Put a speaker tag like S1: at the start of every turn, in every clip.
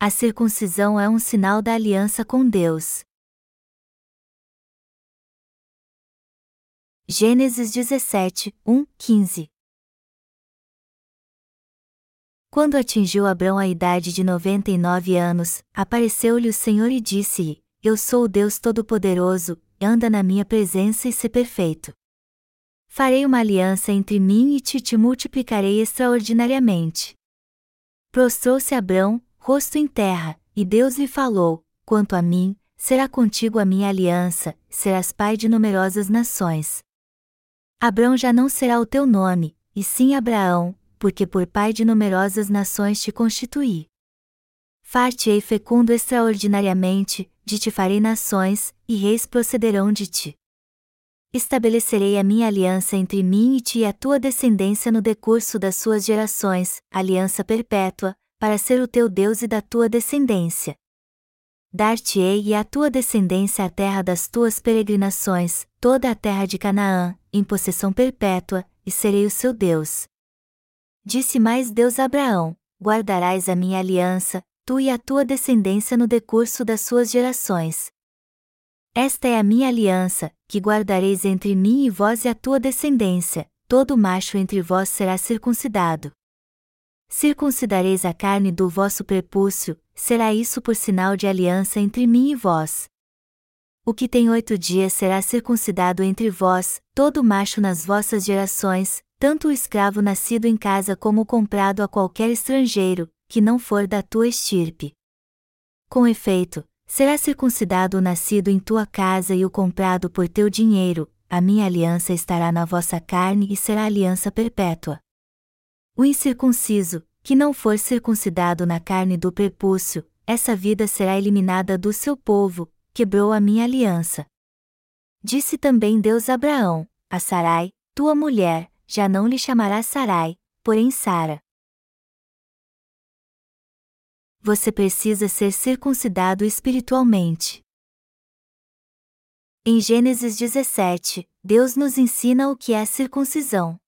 S1: A circuncisão é um sinal da aliança com Deus. Gênesis 17, 1, 15 Quando atingiu Abrão a idade de 99 anos, apareceu-lhe o Senhor e disse-lhe: Eu sou o Deus Todo-Poderoso, anda na minha presença e se perfeito. Farei uma aliança entre mim e ti e te multiplicarei extraordinariamente. Prostrou-se Abrão, rosto em terra, e Deus lhe falou: Quanto a mim, será contigo a minha aliança, serás pai de numerosas nações. Abrão já não será o teu nome, e sim Abraão, porque por pai de numerosas nações te constituí. Far-te-ei fecundo extraordinariamente, de te farei nações, e reis procederão de ti. Estabelecerei a minha aliança entre mim e ti e a tua descendência no decurso das suas gerações, aliança perpétua, para ser o teu Deus e da tua descendência. Dar-te-ei e a tua descendência a terra das tuas peregrinações, toda a terra de Canaã, em possessão perpétua, e serei o seu Deus. Disse mais Deus a Abraão: Guardarás a minha aliança, tu e a tua descendência no decurso das suas gerações. Esta é a minha aliança, que guardareis entre mim e vós e a tua descendência, todo macho entre vós será circuncidado. Circuncidareis a carne do vosso prepúcio, será isso por sinal de aliança entre mim e vós. O que tem oito dias será circuncidado entre vós, todo macho nas vossas gerações, tanto o escravo nascido em casa como o comprado a qualquer estrangeiro, que não for da tua estirpe. Com efeito, será circuncidado o nascido em tua casa e o comprado por teu dinheiro, a minha aliança estará na vossa carne e será aliança perpétua. O incircunciso, que não for circuncidado na carne do prepúcio, essa vida será eliminada do seu povo, quebrou a minha aliança. Disse também Deus a Abraão: A Sarai, tua mulher, já não lhe chamará Sarai, porém Sara. Você precisa ser circuncidado espiritualmente. Em Gênesis 17, Deus nos ensina o que é circuncisão.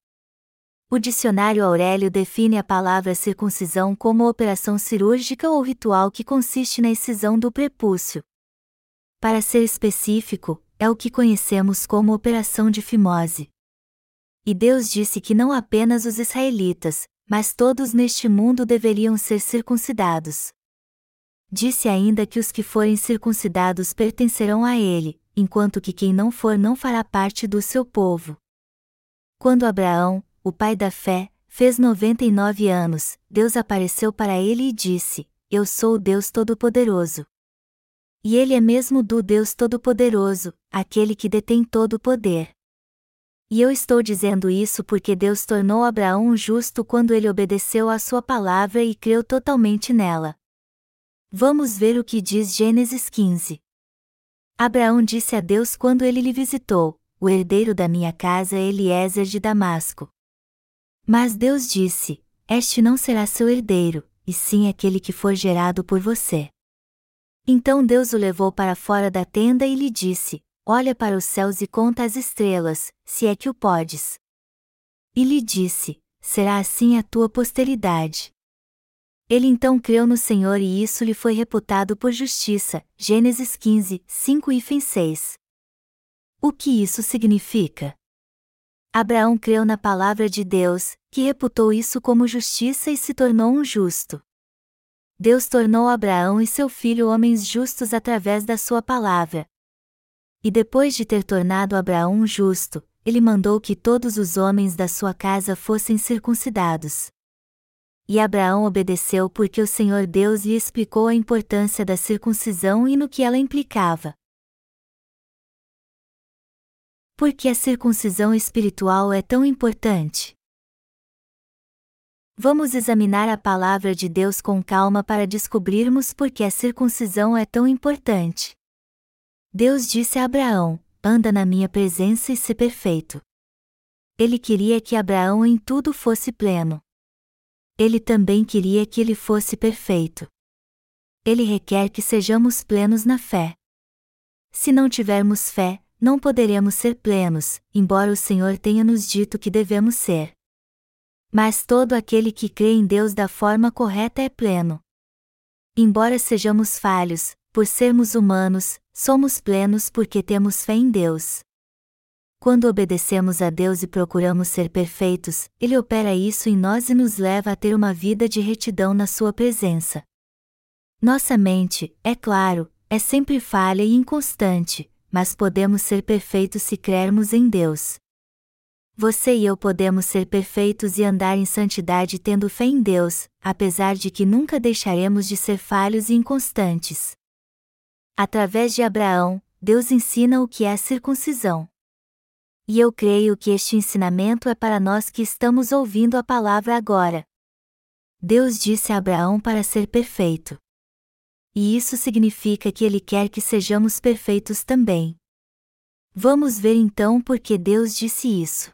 S1: O dicionário Aurélio define a palavra circuncisão como operação cirúrgica ou ritual que consiste na excisão do prepúcio. Para ser específico, é o que conhecemos como operação de fimose. E Deus disse que não apenas os israelitas, mas todos neste mundo deveriam ser circuncidados. Disse ainda que os que forem circuncidados pertencerão a ele, enquanto que quem não for não fará parte do seu povo. Quando Abraão, o pai da fé, fez 99 anos, Deus apareceu para ele e disse: Eu sou o Deus Todo-Poderoso. E ele é mesmo do Deus Todo-Poderoso, aquele que detém todo o poder. E eu estou dizendo isso porque Deus tornou Abraão justo quando ele obedeceu à sua palavra e creu totalmente nela. Vamos ver o que diz Gênesis 15. Abraão disse a Deus quando ele lhe visitou: O herdeiro da minha casa é Eliezer de Damasco. Mas Deus disse: Este não será seu herdeiro, e sim aquele que for gerado por você. Então Deus o levou para fora da tenda e lhe disse: Olha para os céus e conta as estrelas, se é que o podes. E lhe disse: Será assim a tua posteridade. Ele então creu no Senhor e isso lhe foi reputado por justiça. Gênesis 15, 5 e 6. O que isso significa? Abraão creu na palavra de Deus, que reputou isso como justiça e se tornou um justo. Deus tornou Abraão e seu filho homens justos através da sua palavra, e depois de ter tornado Abraão justo, ele mandou que todos os homens da sua casa fossem circuncidados. E Abraão obedeceu porque o Senhor Deus lhe explicou a importância da circuncisão e no que ela implicava. Por que a circuncisão espiritual é tão importante? Vamos examinar a palavra de Deus com calma para descobrirmos por que a circuncisão é tão importante. Deus disse a Abraão: Anda na minha presença e se perfeito. Ele queria que Abraão em tudo fosse pleno. Ele também queria que ele fosse perfeito. Ele requer que sejamos plenos na fé. Se não tivermos fé, não poderemos ser plenos, embora o Senhor tenha nos dito que devemos ser. Mas todo aquele que crê em Deus da forma correta é pleno. embora sejamos falhos, por sermos humanos, somos plenos porque temos fé em Deus. Quando obedecemos a Deus e procuramos ser perfeitos, Ele opera isso em nós e nos leva a ter uma vida de retidão na Sua presença. Nossa mente, é claro, é sempre falha e inconstante, mas podemos ser perfeitos se crermos em Deus. Você e eu podemos ser perfeitos e andar em santidade tendo fé em Deus, apesar de que nunca deixaremos de ser falhos e inconstantes. Através de Abraão, Deus ensina o que é a circuncisão. E eu creio que este ensinamento é para nós que estamos ouvindo a palavra agora. Deus disse a Abraão para ser perfeito. E isso significa que ele quer que sejamos perfeitos também. Vamos ver então por que Deus disse isso.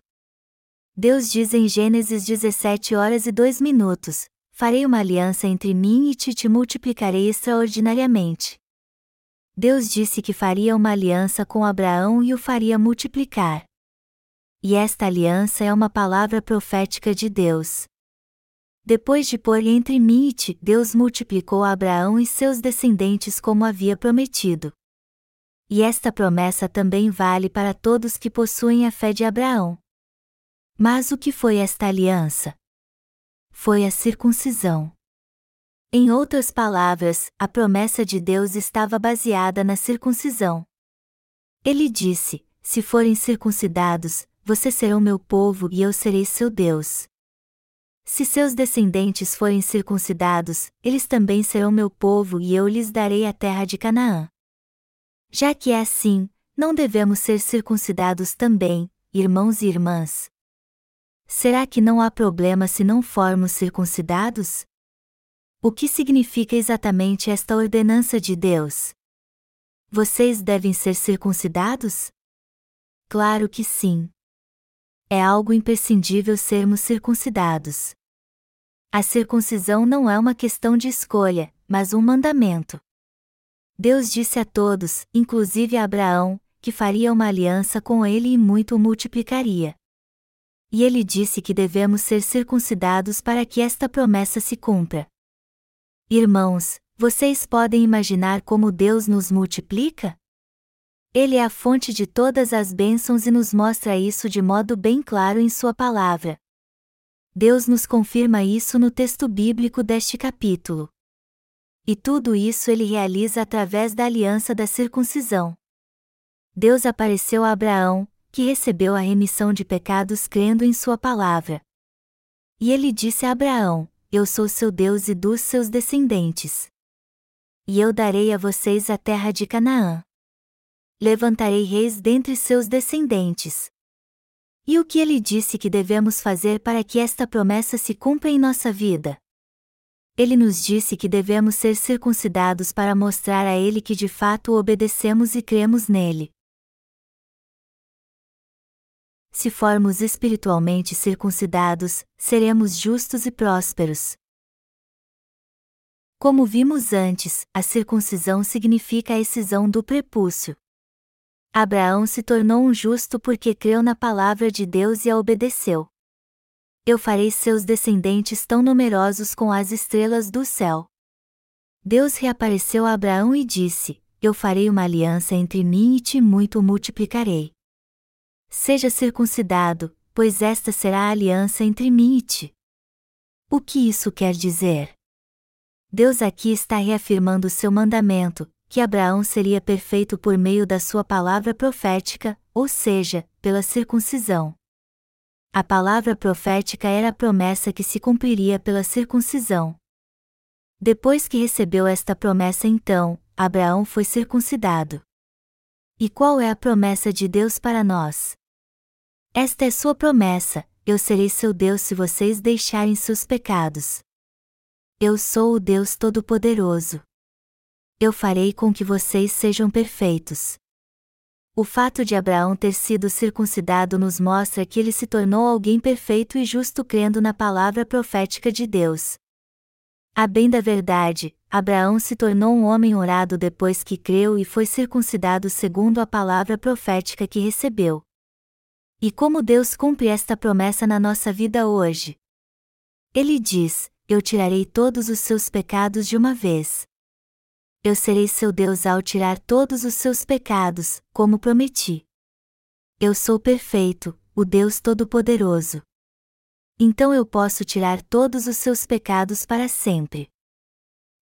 S1: Deus diz em Gênesis 17 horas e 2 minutos: Farei uma aliança entre mim e ti te multiplicarei extraordinariamente. Deus disse que faria uma aliança com Abraão e o faria multiplicar e esta aliança é uma palavra profética de Deus. Depois de pôr entre mim e ti, Deus multiplicou Abraão e seus descendentes como havia prometido. E esta promessa também vale para todos que possuem a fé de Abraão. Mas o que foi esta aliança? Foi a circuncisão. Em outras palavras, a promessa de Deus estava baseada na circuncisão. Ele disse: Se forem circuncidados, vocês serão meu povo e eu serei seu Deus. Se seus descendentes forem circuncidados, eles também serão meu povo e eu lhes darei a terra de Canaã. Já que é assim, não devemos ser circuncidados também, irmãos e irmãs? Será que não há problema se não formos circuncidados? O que significa exatamente esta ordenança de Deus? Vocês devem ser circuncidados? Claro que sim é algo imprescindível sermos circuncidados. A circuncisão não é uma questão de escolha, mas um mandamento. Deus disse a todos, inclusive a Abraão, que faria uma aliança com ele e muito o multiplicaria. E ele disse que devemos ser circuncidados para que esta promessa se cumpra. Irmãos, vocês podem imaginar como Deus nos multiplica? Ele é a fonte de todas as bênçãos e nos mostra isso de modo bem claro em Sua palavra. Deus nos confirma isso no texto bíblico deste capítulo. E tudo isso ele realiza através da aliança da circuncisão. Deus apareceu a Abraão, que recebeu a remissão de pecados crendo em Sua palavra. E ele disse a Abraão: Eu sou seu Deus e dos seus descendentes. E eu darei a vocês a terra de Canaã levantarei reis dentre seus descendentes. E o que ele disse que devemos fazer para que esta promessa se cumpra em nossa vida? Ele nos disse que devemos ser circuncidados para mostrar a ele que de fato obedecemos e cremos nele. Se formos espiritualmente circuncidados, seremos justos e prósperos. Como vimos antes, a circuncisão significa a excisão do prepúcio. Abraão se tornou um justo porque creu na palavra de Deus e a obedeceu. Eu farei seus descendentes tão numerosos com as estrelas do céu. Deus reapareceu a Abraão e disse: Eu farei uma aliança entre mim e ti muito multiplicarei. Seja circuncidado, pois esta será a aliança entre mim e ti. O que isso quer dizer? Deus aqui está reafirmando seu mandamento, que Abraão seria perfeito por meio da sua palavra profética, ou seja, pela circuncisão. A palavra profética era a promessa que se cumpriria pela circuncisão. Depois que recebeu esta promessa, então, Abraão foi circuncidado. E qual é a promessa de Deus para nós? Esta é sua promessa: eu serei seu Deus se vocês deixarem seus pecados. Eu sou o Deus Todo-Poderoso eu farei com que vocês sejam perfeitos. O fato de Abraão ter sido circuncidado nos mostra que ele se tornou alguém perfeito e justo crendo na palavra profética de Deus. A bem da verdade, Abraão se tornou um homem orado depois que creu e foi circuncidado segundo a palavra profética que recebeu. E como Deus cumpre esta promessa na nossa vida hoje? Ele diz: Eu tirarei todos os seus pecados de uma vez. Eu serei seu Deus ao tirar todos os seus pecados, como prometi. Eu sou perfeito, o Deus Todo-Poderoso. Então eu posso tirar todos os seus pecados para sempre.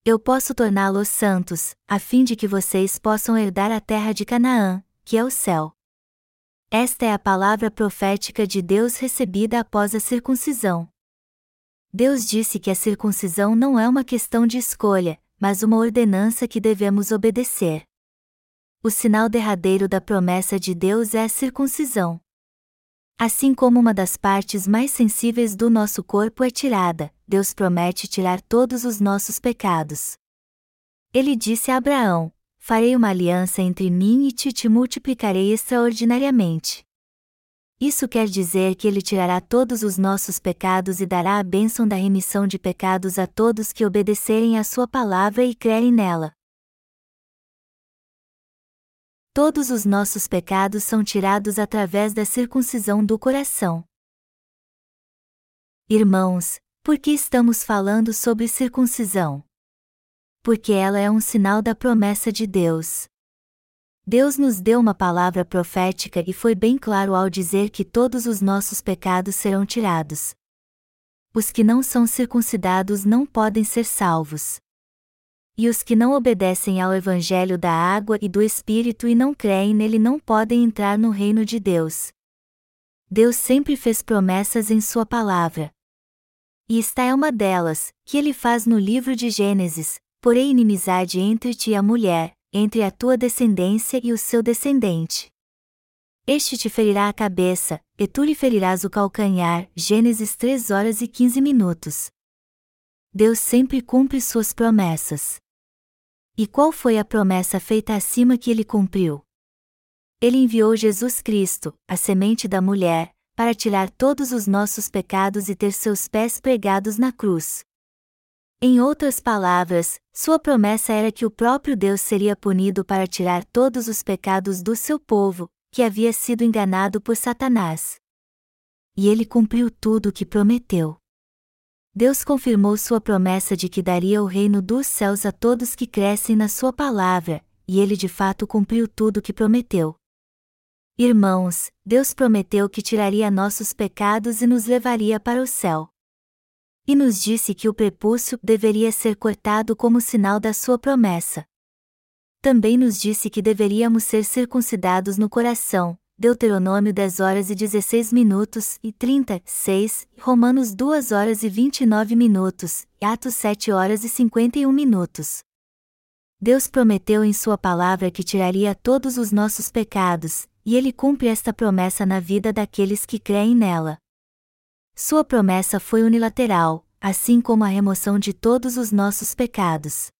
S1: Eu posso torná-los santos, a fim de que vocês possam herdar a terra de Canaã, que é o céu. Esta é a palavra profética de Deus recebida após a circuncisão. Deus disse que a circuncisão não é uma questão de escolha, mas uma ordenança que devemos obedecer. O sinal derradeiro da promessa de Deus é a circuncisão. Assim como uma das partes mais sensíveis do nosso corpo é tirada, Deus promete tirar todos os nossos pecados. Ele disse a Abraão: Farei uma aliança entre mim e ti e te multiplicarei extraordinariamente. Isso quer dizer que ele tirará todos os nossos pecados e dará a bênção da remissão de pecados a todos que obedecerem à sua palavra e crerem nela. Todos os nossos pecados são tirados através da circuncisão do coração. Irmãos, por que estamos falando sobre circuncisão? Porque ela é um sinal da promessa de Deus. Deus nos deu uma palavra profética e foi bem claro ao dizer que todos os nossos pecados serão tirados. Os que não são circuncidados não podem ser salvos. E os que não obedecem ao Evangelho da água e do Espírito e não creem nele não podem entrar no reino de Deus. Deus sempre fez promessas em Sua palavra. E esta é uma delas, que ele faz no livro de Gênesis: porém inimizade entre ti e a mulher, entre a tua descendência e o seu descendente. Este te ferirá a cabeça, e tu lhe ferirás o calcanhar. Gênesis 3 horas e 15 minutos. Deus sempre cumpre suas promessas. E qual foi a promessa feita acima que ele cumpriu? Ele enviou Jesus Cristo, a semente da mulher, para tirar todos os nossos pecados e ter seus pés pregados na cruz. Em outras palavras, sua promessa era que o próprio Deus seria punido para tirar todos os pecados do seu povo, que havia sido enganado por Satanás. E ele cumpriu tudo o que prometeu. Deus confirmou sua promessa de que daria o reino dos céus a todos que crescem na sua palavra, e ele de fato cumpriu tudo o que prometeu. Irmãos, Deus prometeu que tiraria nossos pecados e nos levaria para o céu e nos disse que o prepúcio deveria ser cortado como sinal da sua promessa. Também nos disse que deveríamos ser circuncidados no coração, Deuteronômio 10 horas e 16 minutos e 36, Romanos 2 horas e 29 minutos, Atos 7 horas e 51 minutos. Deus prometeu em Sua palavra que tiraria todos os nossos pecados, e Ele cumpre esta promessa na vida daqueles que creem nela. Sua promessa foi unilateral, assim como a remoção de todos os nossos pecados.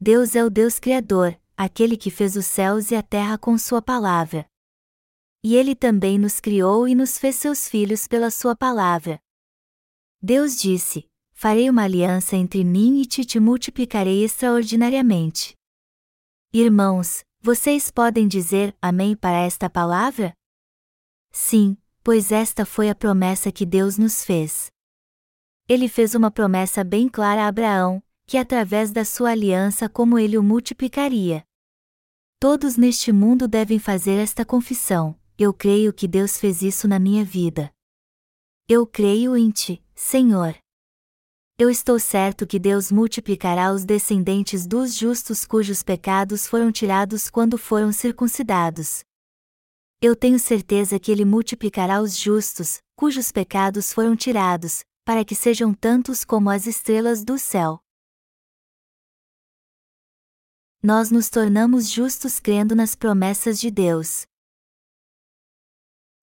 S1: Deus é o Deus Criador, aquele que fez os céus e a terra com Sua palavra. E Ele também nos criou e nos fez seus filhos pela Sua palavra. Deus disse: Farei uma aliança entre mim e ti te multiplicarei extraordinariamente. Irmãos, vocês podem dizer Amém para esta palavra? Sim, pois esta foi a promessa que Deus nos fez. Ele fez uma promessa bem clara a Abraão, que através da sua aliança como ele o multiplicaria. Todos neste mundo devem fazer esta confissão: eu creio que Deus fez isso na minha vida. Eu creio em ti, Senhor. Eu estou certo que Deus multiplicará os descendentes dos justos cujos pecados foram tirados quando foram circuncidados. Eu tenho certeza que Ele multiplicará os justos, cujos pecados foram tirados, para que sejam tantos como as estrelas do céu. Nós nos tornamos justos crendo nas promessas de Deus.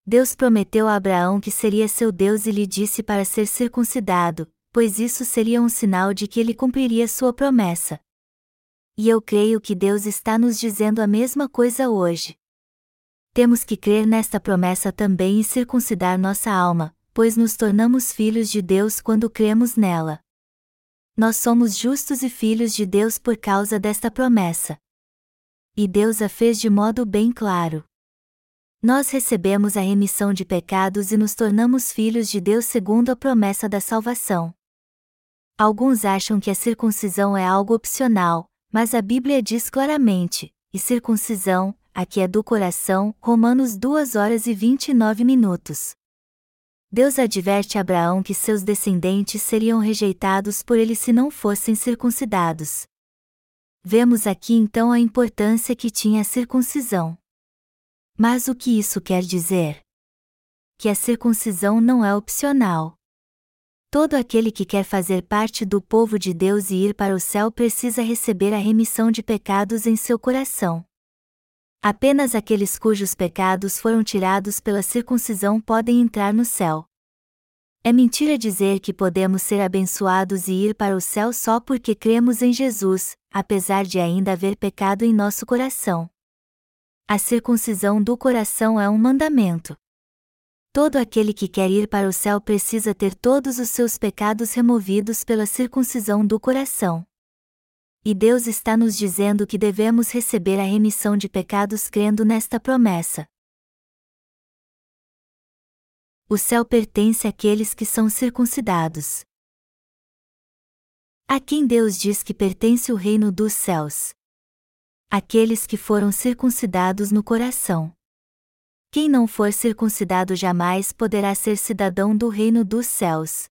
S1: Deus prometeu a Abraão que seria seu Deus e lhe disse para ser circuncidado, pois isso seria um sinal de que ele cumpriria sua promessa. E eu creio que Deus está nos dizendo a mesma coisa hoje temos que crer nesta promessa também e circuncidar nossa alma, pois nos tornamos filhos de Deus quando cremos nela. Nós somos justos e filhos de Deus por causa desta promessa. E Deus a fez de modo bem claro. Nós recebemos a remissão de pecados e nos tornamos filhos de Deus segundo a promessa da salvação. Alguns acham que a circuncisão é algo opcional, Mas a Bíblia diz claramente: e circuncisão, aqui é do coração, Romanos 2 horas e 29 minutos. Deus adverte Abraão que seus descendentes seriam rejeitados por ele se não fossem circuncidados. Vemos aqui então a importância que tinha a circuncisão. Mas o que isso quer dizer? Que a circuncisão não é opcional. Todo aquele que quer fazer parte do povo de Deus e ir para o céu precisa receber a remissão de pecados em seu coração. Apenas aqueles cujos pecados foram tirados pela circuncisão podem entrar no céu. É mentira dizer que podemos ser abençoados e ir para o céu só porque cremos em Jesus, apesar de ainda haver pecado em nosso coração. A circuncisão do coração é um mandamento. Todo aquele que quer ir para o céu precisa ter todos os seus pecados removidos pela circuncisão do coração. E Deus está nos dizendo que devemos receber a remissão de pecados crendo nesta promessa. O céu pertence àqueles que são circuncidados. A quem Deus diz que pertence o reino dos céus? Aqueles que foram circuncidados no coração. Quem não for circuncidado jamais poderá ser cidadão do reino dos céus.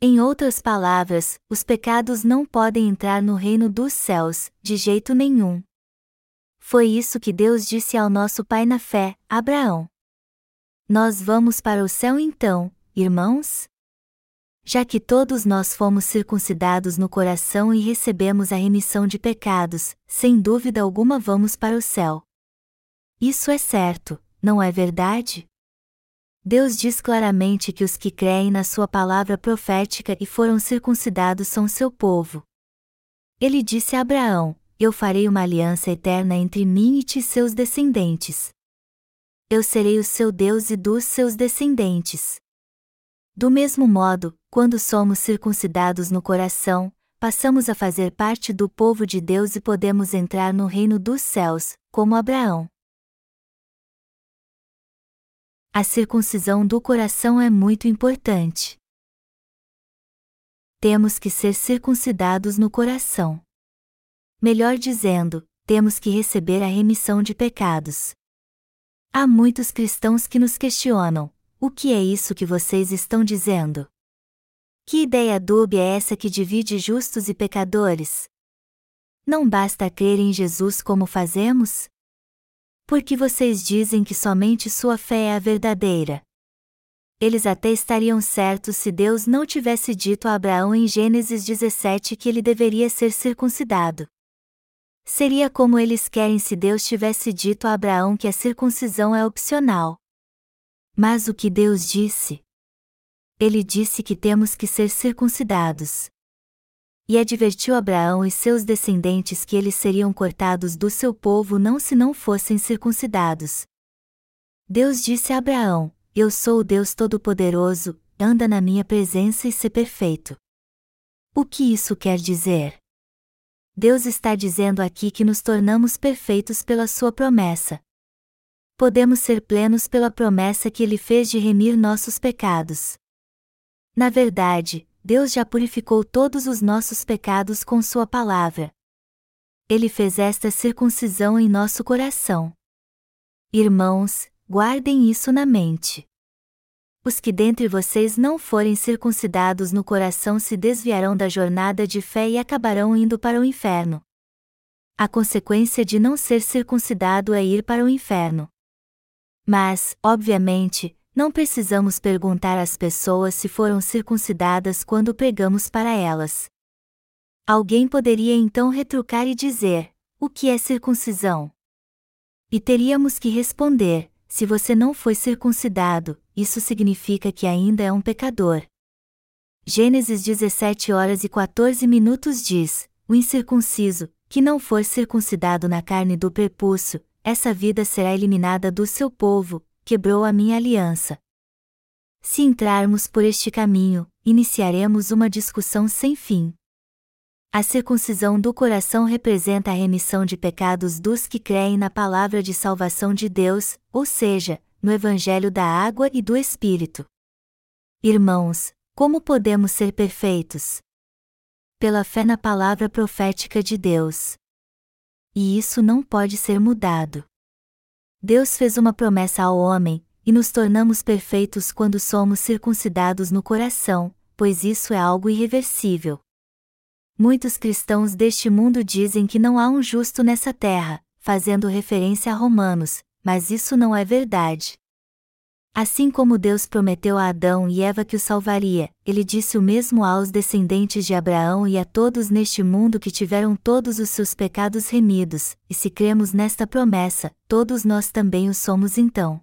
S1: Em outras palavras, os pecados não podem entrar no reino dos céus, de jeito nenhum. Foi isso que Deus disse ao nosso pai na fé, Abraão. Nós vamos para o céu então, irmãos? Já que todos nós fomos circuncidados no coração e recebemos a remissão de pecados, sem dúvida alguma vamos para o céu. Isso é certo, não é verdade? Deus diz claramente que os que creem na Sua palavra profética e foram circuncidados são seu povo. Ele disse a Abraão: Eu farei uma aliança eterna entre mim e te seus descendentes. Eu serei o seu Deus e dos seus descendentes. Do mesmo modo, quando somos circuncidados no coração, passamos a fazer parte do povo de Deus e podemos entrar no reino dos céus, como Abraão. A circuncisão do coração é muito importante. Temos que ser circuncidados no coração. Melhor dizendo, temos que receber a remissão de pecados. Há muitos cristãos que nos questionam: o que é isso que vocês estão dizendo? Que ideia dúbia é essa que divide justos e pecadores? Não basta crer em Jesus como fazemos? Porque vocês dizem que somente sua fé é a verdadeira. Eles até estariam certos se Deus não tivesse dito a Abraão em Gênesis 17 que ele deveria ser circuncidado. Seria como eles querem se Deus tivesse dito a Abraão que a circuncisão é opcional. Mas o que Deus disse? Ele disse que temos que ser circuncidados e advertiu Abraão e seus descendentes que eles seriam cortados do seu povo não se não fossem circuncidados. Deus disse a Abraão: Eu sou o Deus Todo-Poderoso, anda na minha presença e se perfeito. O que isso quer dizer? Deus está dizendo aqui que nos tornamos perfeitos pela sua promessa. Podemos ser plenos pela promessa que ele fez de remir nossos pecados. Na verdade, Deus já purificou todos os nossos pecados com Sua palavra. Ele fez esta circuncisão em nosso coração. Irmãos, guardem isso na mente. Os que dentre vocês não forem circuncidados no coração se desviarão da jornada de fé e acabarão indo para o inferno. A consequência de não ser circuncidado é ir para o inferno. Mas, obviamente, não precisamos perguntar às pessoas se foram circuncidadas quando pregamos para elas. Alguém poderia então retrucar e dizer: O que é circuncisão? E teríamos que responder: Se você não foi circuncidado, isso significa que ainda é um pecador. Gênesis 17 horas e 14 minutos diz: O incircunciso, que não for circuncidado na carne do prepúcio, essa vida será eliminada do seu povo, quebrou a minha aliança. Se entrarmos por este caminho, iniciaremos uma discussão sem fim. A circuncisão do coração representa a remissão de pecados dos que creem na palavra de salvação de Deus, ou seja, no Evangelho da Água e do Espírito. Irmãos, como podemos ser perfeitos? Pela fé na palavra profética de Deus. E isso não pode ser mudado. Deus fez uma promessa ao homem, e nos tornamos perfeitos quando somos circuncidados no coração, pois isso é algo irreversível. Muitos cristãos deste mundo dizem que não há um justo nessa terra, fazendo referência a Romanos, mas isso não é verdade. Assim como Deus prometeu a Adão e Eva que o salvaria, ele disse o mesmo aos descendentes de Abraão e a todos neste mundo que tiveram todos os seus pecados remidos, e se cremos nesta promessa, todos nós também o somos então.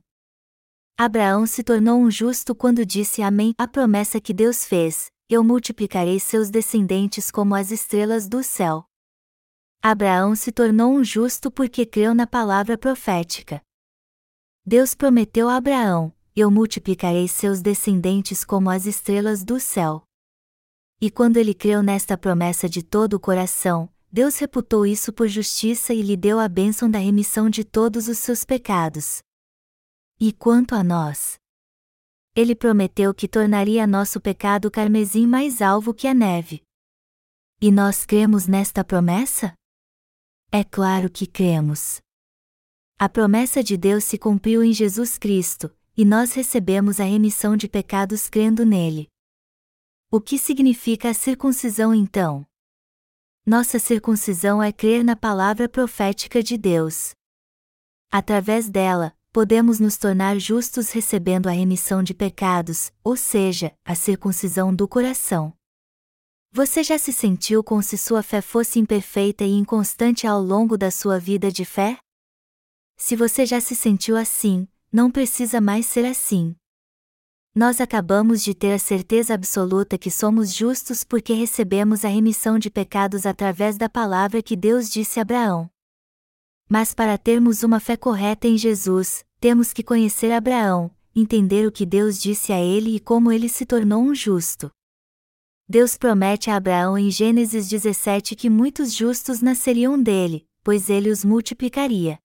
S1: Abraão se tornou um justo quando disse Amém a promessa que Deus fez: Eu multiplicarei seus descendentes como as estrelas do céu. Abraão se tornou um justo porque creu na palavra profética. Deus prometeu a Abraão: Eu multiplicarei seus descendentes como as estrelas do céu. E quando ele creu nesta promessa de todo o coração, Deus reputou isso por justiça e lhe deu a bênção da remissão de todos os seus pecados. E quanto a nós? Ele prometeu que tornaria nosso pecado carmesim mais alvo que a neve. E nós cremos nesta promessa? É claro que cremos. A promessa de Deus se cumpriu em Jesus Cristo, e nós recebemos a remissão de pecados crendo nele. O que significa a circuncisão então? Nossa circuncisão é crer na palavra profética de Deus. Através dela, podemos nos tornar justos recebendo a remissão de pecados, ou seja, a circuncisão do coração. Você já se sentiu como se sua fé fosse imperfeita e inconstante ao longo da sua vida de fé? Se você já se sentiu assim, não precisa mais ser assim. Nós acabamos de ter a certeza absoluta que somos justos porque recebemos a remissão de pecados através da palavra que Deus disse a Abraão. Mas para termos uma fé correta em Jesus, temos que conhecer Abraão, entender o que Deus disse a ele e como ele se tornou um justo. Deus promete a Abraão em Gênesis 17 que muitos justos nasceriam dele, pois ele os multiplicaria.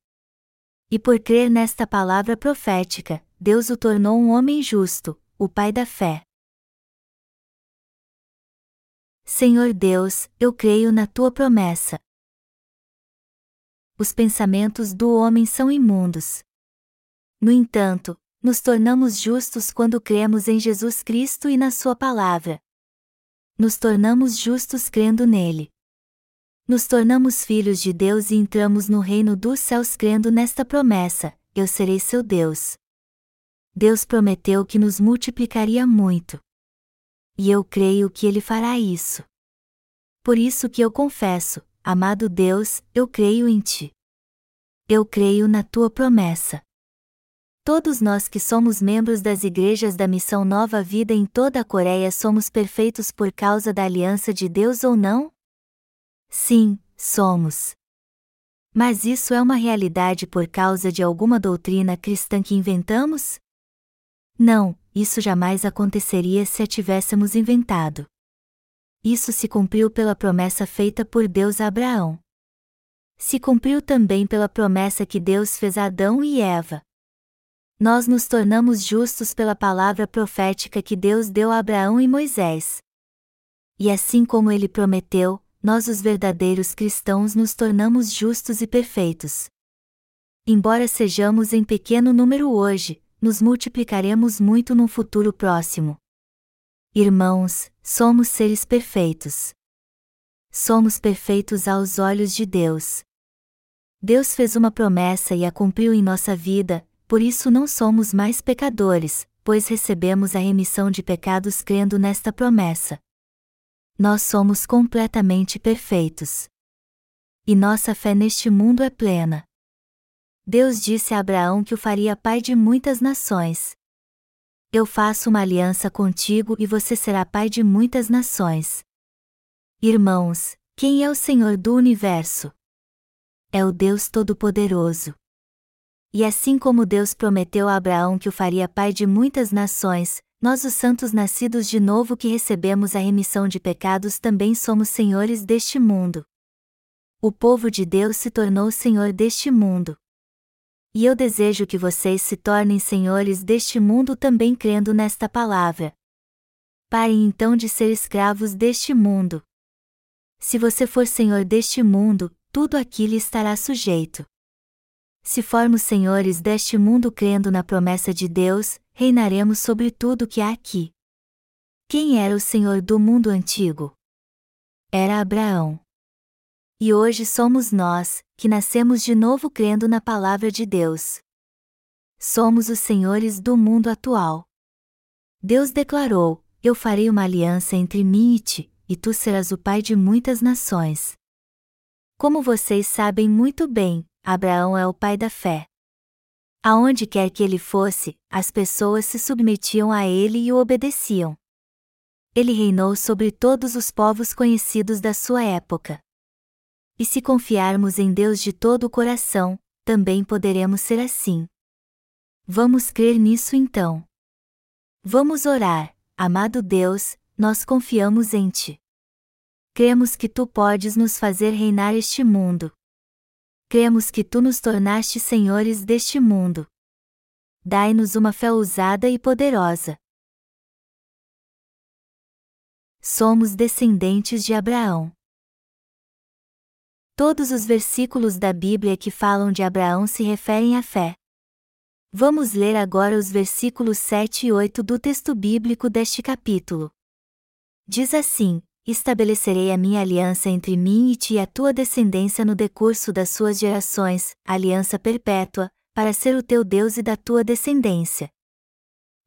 S1: E por crer nesta palavra profética, Deus o tornou um homem justo, o pai da fé. Senhor Deus, eu creio na tua promessa. Os pensamentos do homem são imundos, no entanto, nos tornamos justos quando cremos em Jesus Cristo e na Sua palavra. Nos tornamos justos crendo nele. Nos tornamos filhos de Deus e entramos no reino dos céus crendo nesta promessa: Eu serei seu Deus. Deus prometeu que nos multiplicaria muito. E eu creio que Ele fará isso. Por isso que eu confesso, amado Deus, eu creio em Ti. Eu creio na Tua promessa. Todos nós que somos membros das igrejas da Missão Nova Vida em toda a Coreia somos perfeitos por causa da aliança de Deus ou não? Sim, somos. Mas isso é uma realidade por causa de alguma doutrina cristã que inventamos? Não, isso jamais aconteceria se a tivéssemos inventado. Isso se cumpriu pela promessa feita por Deus a Abraão. Se cumpriu também pela promessa que Deus fez a Adão e Eva nós nos tornamos justos pela palavra profética que Deus deu a Abraão e Moisés. E assim como ele prometeu, nós os verdadeiros cristãos nos tornamos justos e perfeitos. Embora sejamos em pequeno número hoje, nos multiplicaremos muito num futuro próximo. Irmãos, somos seres perfeitos. Somos perfeitos aos olhos de Deus. Deus fez uma promessa e a cumpriu em nossa vida, por isso não somos mais pecadores, pois recebemos a remissão de pecados crendo nesta promessa. Nós somos completamente perfeitos. E nossa fé neste mundo é plena. Deus disse a Abraão que o faria pai de muitas nações. Eu faço uma aliança contigo e você será pai de muitas nações. Irmãos, quem é o Senhor do universo? É o Deus Todo-Poderoso. E assim como Deus prometeu a Abraão que o faria pai de muitas nações, nós, os santos nascidos de novo que recebemos a remissão de pecados, também somos senhores deste mundo. O povo de Deus se tornou senhor deste mundo. E eu desejo que vocês se tornem senhores deste mundo também crendo nesta palavra. Parem então de ser escravos deste mundo. Se você for senhor deste mundo, tudo aqui lhe estará sujeito. Se formos senhores deste mundo crendo na promessa de Deus, reinaremos sobre tudo que há aqui. Quem era o senhor do mundo antigo? Era Abraão. E hoje somos nós, que nascemos de novo crendo na palavra de Deus. Somos os senhores do mundo atual. Deus declarou: Eu farei uma aliança entre mim e ti, e tu serás o pai de muitas nações. Como vocês sabem muito bem, Abraão é o pai da fé. Aonde quer que ele fosse, as pessoas se submetiam a ele e o obedeciam. Ele reinou sobre todos os povos conhecidos da sua época. E se confiarmos em Deus de todo o coração, também poderemos ser assim. Vamos crer nisso então. Vamos orar, amado Deus, nós confiamos em Ti. Cremos que Tu podes nos fazer reinar este mundo. Cremos que Tu nos tornaste senhores deste mundo. Dai-nos uma fé ousada e poderosa. Somos descendentes de Abraão. Todos os versículos da Bíblia que falam de Abraão se referem à fé. Vamos ler agora os versículos 7 e 8 do texto bíblico deste capítulo. Diz assim: Estabelecerei a minha aliança entre mim e ti e a tua descendência no decurso das suas gerações, aliança perpétua, para ser o teu Deus e da tua descendência.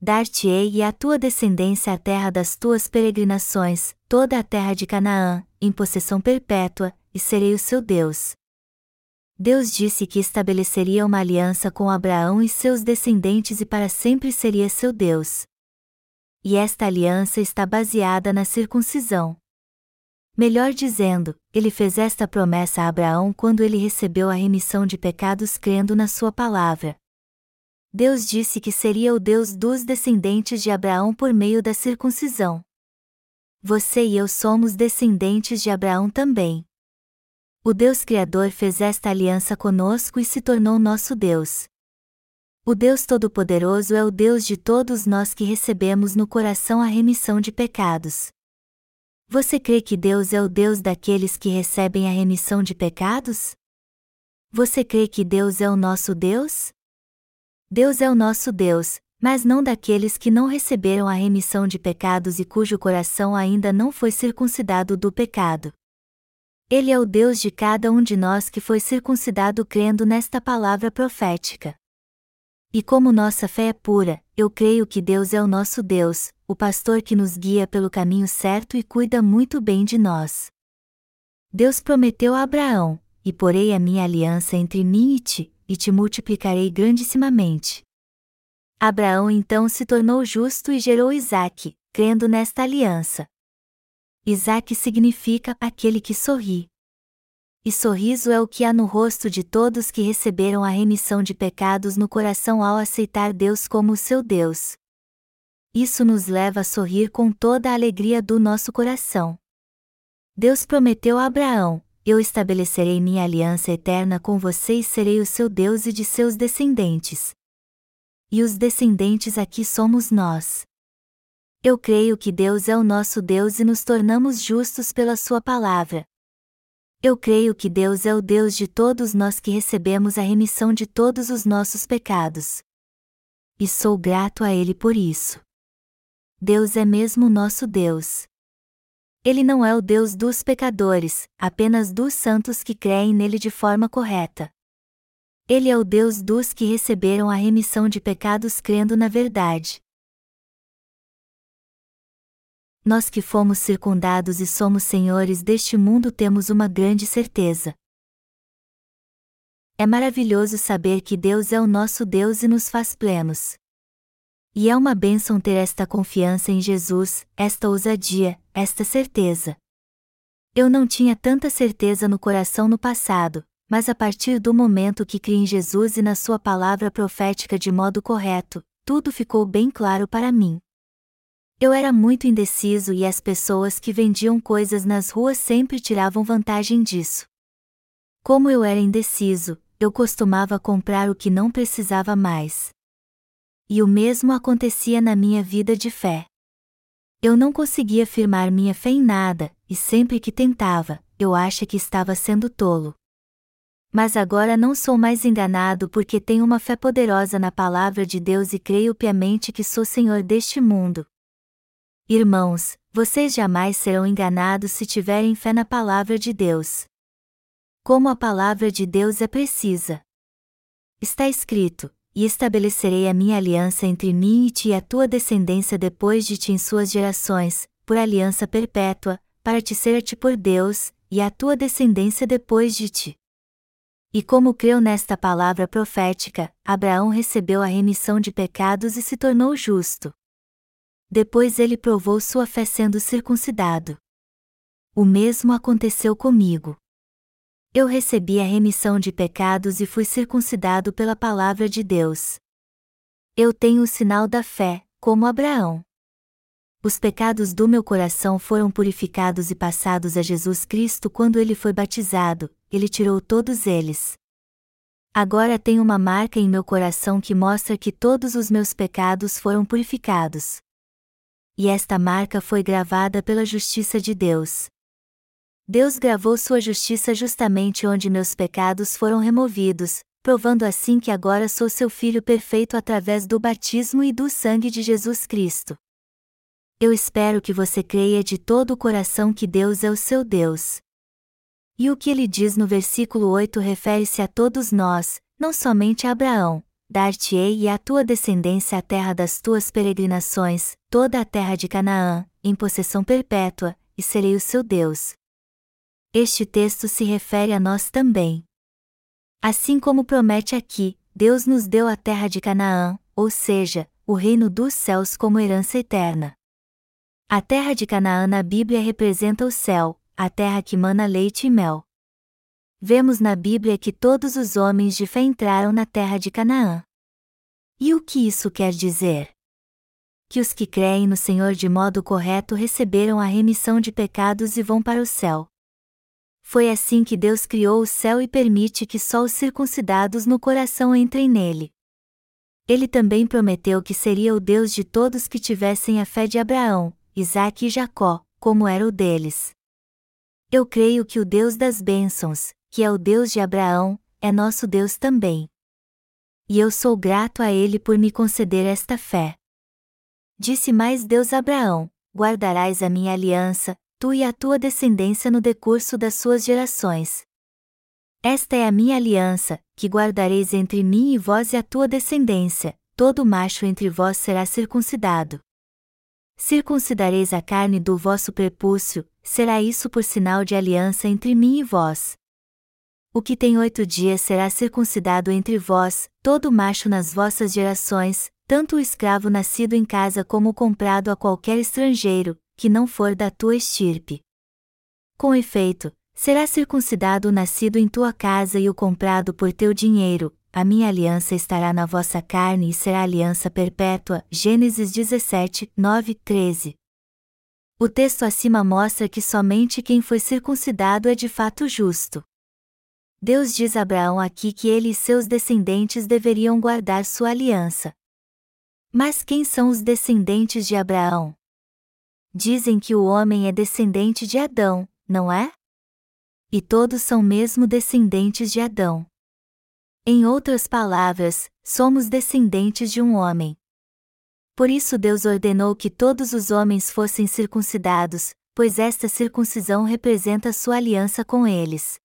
S1: Dar-te-ei e à tua descendência a terra das tuas peregrinações, toda a terra de Canaã, em possessão perpétua, e serei o seu Deus. Deus disse que estabeleceria uma aliança com Abraão e seus descendentes e para sempre seria seu Deus. E esta aliança está baseada na circuncisão. Melhor dizendo, ele fez esta promessa a Abraão quando ele recebeu a remissão de pecados crendo na sua palavra. Deus disse que seria o Deus dos descendentes de Abraão por meio da circuncisão. Você e eu somos descendentes de Abraão também. O Deus Criador fez esta aliança conosco e se tornou nosso Deus. O Deus Todo-Poderoso é o Deus de todos nós que recebemos no coração a remissão de pecados. Você crê que Deus é o Deus daqueles que recebem a remissão de pecados? Você crê que Deus é o nosso Deus? Deus é o nosso Deus, mas não daqueles que não receberam a remissão de pecados e cujo coração ainda não foi circuncidado do pecado. Ele é o Deus de cada um de nós que foi circuncidado crendo nesta palavra profética. E como nossa fé é pura, eu creio que Deus é o nosso Deus, o pastor que nos guia pelo caminho certo e cuida muito bem de nós. Deus prometeu a Abraão: E porei a minha aliança entre mim e ti, e te multiplicarei grandissimamente. Abraão então se tornou justo e gerou Isaque, crendo nesta aliança. Isaac significa aquele que sorri. E sorriso é o que há no rosto de todos que receberam a remissão de pecados no coração ao aceitar Deus como seu Deus. Isso nos leva a sorrir com toda a alegria do nosso coração. Deus prometeu a Abraão: Eu estabelecerei minha aliança eterna com você e serei o seu Deus e de seus descendentes. E os descendentes aqui somos nós. Eu creio que Deus é o nosso Deus e nos tornamos justos pela Sua palavra. Eu creio que Deus é o Deus de todos nós que recebemos a remissão de todos os nossos pecados. E sou grato a Ele por isso. Deus é mesmo nosso Deus. Ele não é o Deus dos pecadores, apenas dos santos que creem nele de forma correta. Ele é o Deus dos que receberam a remissão de pecados crendo na verdade nós que fomos circundados e somos senhores deste mundo temos uma grande certeza. É maravilhoso saber que Deus é o nosso Deus e nos faz plenos. E é uma bênção ter esta confiança em Jesus, esta ousadia, esta certeza. Eu não tinha tanta certeza no coração no passado, mas a partir do momento que criei em Jesus e na Sua palavra profética de modo correto, tudo ficou bem claro para mim. Eu era muito indeciso e as pessoas que vendiam coisas nas ruas sempre tiravam vantagem disso. Como eu era indeciso, eu costumava comprar o que não precisava mais. E o mesmo acontecia na minha vida de fé. Eu não conseguia firmar minha fé em nada, e sempre que tentava, eu acha que estava sendo tolo. Mas agora não sou mais enganado porque tenho uma fé poderosa na palavra de Deus e creio piamente que sou Senhor deste mundo. Irmãos, vocês jamais serão enganados se tiverem fé na palavra de Deus. Como a palavra de Deus é precisa. Está escrito: E estabelecerei a minha aliança entre mim e ti e a tua descendência depois de ti em suas gerações, por aliança perpétua, para te ser a ti por Deus, e a tua descendência depois de ti. E como creu nesta palavra profética, Abraão recebeu a remissão de pecados e se tornou justo. Depois ele provou sua fé sendo circuncidado. O mesmo aconteceu comigo. Eu recebi a remissão de pecados e fui circuncidado pela palavra de Deus. Eu tenho o sinal da fé, como Abraão. Os pecados do meu coração foram purificados e passados a Jesus Cristo quando ele foi batizado, ele tirou todos eles. Agora tenho uma marca em meu coração que mostra que todos os meus pecados foram purificados e esta marca foi gravada pela justiça de Deus. Deus gravou sua justiça justamente onde meus pecados foram removidos, provando assim que agora sou seu filho perfeito através do batismo e do sangue de Jesus Cristo. Eu espero que você creia de todo o coração que Deus é o seu Deus. E o que ele diz no versículo 8 refere-se a todos nós, não somente a Abraão, dar-te-ei e à tua descendência a terra das tuas peregrinações, toda a terra de Canaã, em possessão perpétua, e serei o seu Deus. Este texto se refere a nós também. Assim como promete aqui, Deus nos deu a terra de Canaã, ou seja, o reino dos céus como herança eterna. A terra de Canaã na Bíblia representa o céu, a terra que mana leite e mel vemos na Bíblia que todos os homens de fé entraram na terra de Canaã. E o que isso quer dizer? Que os que creem no Senhor de modo correto receberam a remissão de pecados e vão para o céu. Foi assim que Deus criou o céu e permite que só os circuncidados no coração entrem nele. Ele também prometeu que seria o Deus de todos que tivessem a fé de Abraão, Isaque e Jacó, como era o deles. Eu creio que o Deus das bênçãos, que é o Deus de Abraão, é nosso Deus também. E eu sou grato a ele por me conceder esta fé. Disse mais Deus a Abraão: Guardarás a minha aliança, tu e a tua descendência no decurso das suas gerações. Esta é a minha aliança, que guardareis entre mim e vós e a tua descendência, todo macho entre vós será circuncidado. Circuncidareis a carne do vosso prepúcio, será isso por sinal de aliança entre mim e vós. O que tem oito dias será circuncidado entre vós, todo macho nas vossas gerações, tanto o escravo nascido em casa como o comprado a qualquer estrangeiro, que não for da tua estirpe. Com efeito, será circuncidado o nascido em tua casa e o comprado por teu dinheiro, a minha aliança estará na vossa carne e será aliança perpétua. Gênesis 17, 9, 13. O texto acima mostra que somente quem foi circuncidado é de fato justo. Deus diz a Abraão aqui que ele e seus descendentes deveriam guardar sua aliança. Mas quem são os descendentes de Abraão? Dizem que o homem é descendente de Adão, não é? E todos são mesmo descendentes de Adão. Em outras palavras, somos descendentes de um homem. Por isso Deus ordenou que todos os homens fossem circuncidados, pois esta circuncisão representa sua aliança com eles.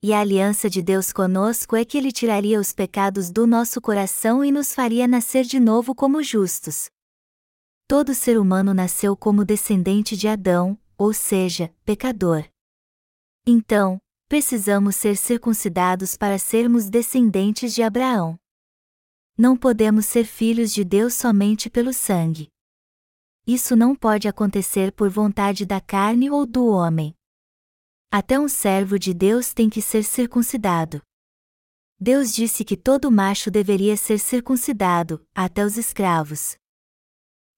S1: E a aliança de Deus conosco é que Ele tiraria os pecados do nosso coração e nos faria nascer de novo como justos. Todo ser humano nasceu como descendente de Adão, ou seja, pecador. Então, precisamos ser circuncidados para sermos descendentes de Abraão. Não podemos ser filhos de Deus somente pelo sangue. Isso não pode acontecer por vontade da carne ou do homem. Até um servo de Deus tem que ser circuncidado. Deus disse que todo macho deveria ser circuncidado, até os escravos.